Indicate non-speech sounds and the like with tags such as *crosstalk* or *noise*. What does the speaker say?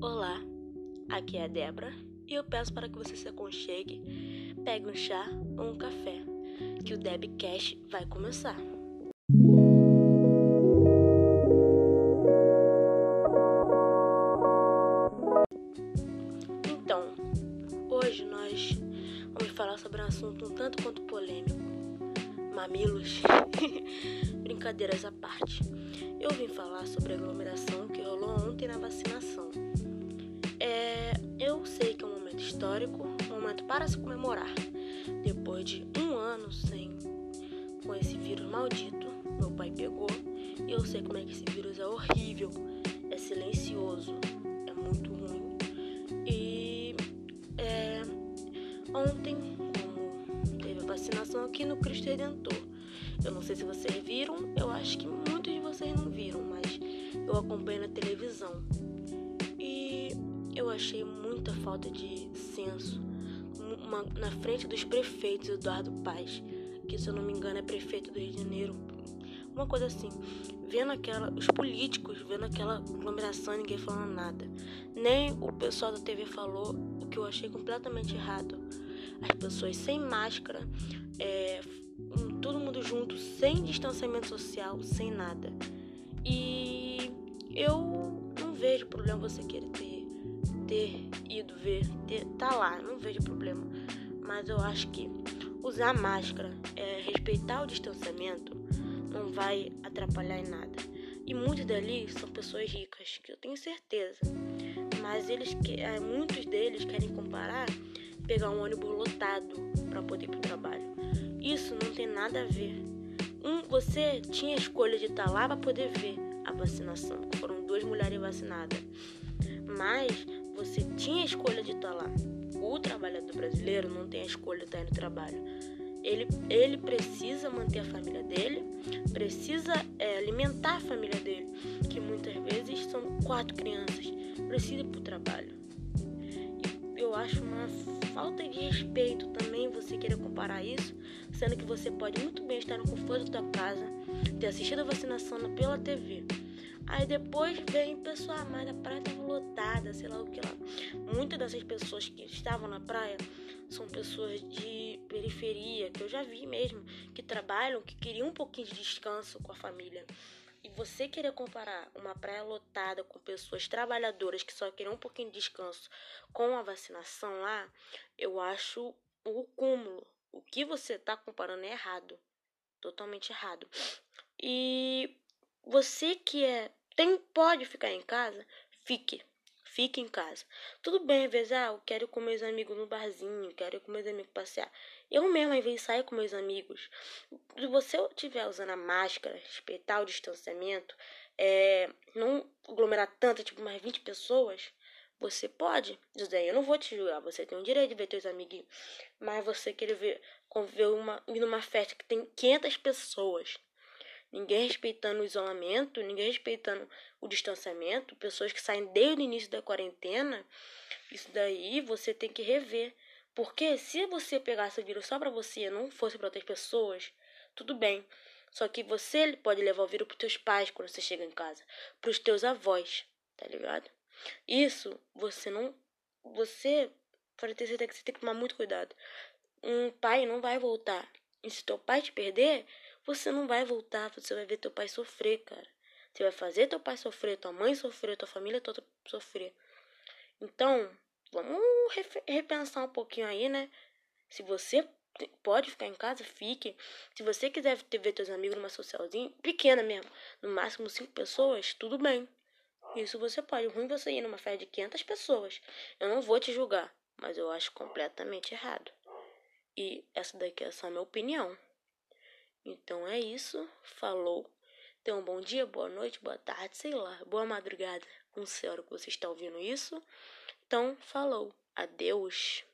Olá, aqui é a Débora e eu peço para que você se aconchegue, pegue um chá ou um café, que o Debcast vai começar. Então, hoje nós vamos falar sobre um assunto um tanto quanto polêmico: mamilos. *laughs* Brincadeiras à parte. Eu vim falar sobre a aglomeração que rolou ontem na vacinação. É, eu sei que é um momento histórico, um momento para se comemorar. Depois de um ano sem com esse vírus maldito, meu pai pegou e eu sei como é que esse vírus é horrível, é silencioso, é muito ruim. E é, ontem, como teve a vacinação aqui no Cristo Redentor, eu não sei se vocês viram, eu acho que muitos de vocês não viram, mas eu acompanhei na televisão eu achei muita falta de senso uma, na frente dos prefeitos Eduardo Paz, que se eu não me engano é prefeito do Rio de Janeiro, uma coisa assim, vendo aquela, os políticos vendo aquela aglomeração e ninguém falando nada. Nem o pessoal da TV falou, o que eu achei completamente errado. As pessoas sem máscara, é, todo mundo junto, sem distanciamento social, sem nada. E eu não vejo problema você querer ter ter ido ver, ter, tá lá, não vejo problema. Mas eu acho que usar máscara, é, respeitar o distanciamento, não vai atrapalhar em nada. E muitos dali são pessoas ricas, que eu tenho certeza. Mas eles, é, muitos deles querem comparar pegar um ônibus lotado para poder ir pro trabalho. Isso não tem nada a ver. Um, você tinha escolha de estar tá lá para poder ver a vacinação. Foram duas mulheres vacinadas. Mas você tinha a escolha de estar lá. O trabalhador brasileiro não tem a escolha de estar no trabalho. Ele, ele precisa manter a família dele, precisa é, alimentar a família dele, que muitas vezes são quatro crianças, precisa ir para o trabalho. E eu acho uma falta de respeito também você querer comparar isso, sendo que você pode muito bem estar no conforto da tua casa, ter assistido a vacinação pela TV Aí depois vem pessoa, mas a praia estava lotada, sei lá o que lá. Muitas dessas pessoas que estavam na praia são pessoas de periferia, que eu já vi mesmo, que trabalham, que queriam um pouquinho de descanso com a família. E você querer comparar uma praia lotada com pessoas trabalhadoras que só queriam um pouquinho de descanso com a vacinação lá, eu acho o cúmulo. O que você está comparando é errado. Totalmente errado. E você que é tem, pode ficar em casa, fique. Fique em casa. Tudo bem, às vezes, ah, eu quero com meus amigos no barzinho, quero com meus amigos passear. Eu mesmo, às vezes, saio com meus amigos. Se você estiver usando a máscara, respeitar o distanciamento, é, não aglomerar tanto, tipo, mais 20 pessoas, você pode. José, eu não vou te julgar, você tem o direito de ver teus amiguinhos. Mas você querer ver, ver uma, ir numa festa que tem 500 pessoas ninguém respeitando o isolamento, ninguém respeitando o distanciamento, pessoas que saem desde o início da quarentena, isso daí você tem que rever. Porque se você pegasse o vírus só para você não fosse para outras pessoas, tudo bem. Só que você pode levar o vírus para teus pais quando você chega em casa, para os teus avós, tá ligado? Isso você não. Você pode ter certeza que você tem que tomar muito cuidado. Um pai não vai voltar. E se teu pai te perder, você não vai voltar, você vai ver teu pai sofrer, cara. Você vai fazer teu pai sofrer, tua mãe sofrer, tua família toda sofrer. Então, vamos repensar um pouquinho aí, né? Se você pode ficar em casa, fique. Se você quiser ver teus amigos numa socialzinha, pequena mesmo, no máximo cinco pessoas, tudo bem. Isso você pode. O ruim é você ir numa festa de 500 pessoas. Eu não vou te julgar, mas eu acho completamente errado. E essa daqui é só a minha opinião. Então é isso. Falou. Tenha um bom dia, boa noite, boa tarde, sei lá, boa madrugada. Não sei a hora que você está ouvindo isso. Então, falou. Adeus.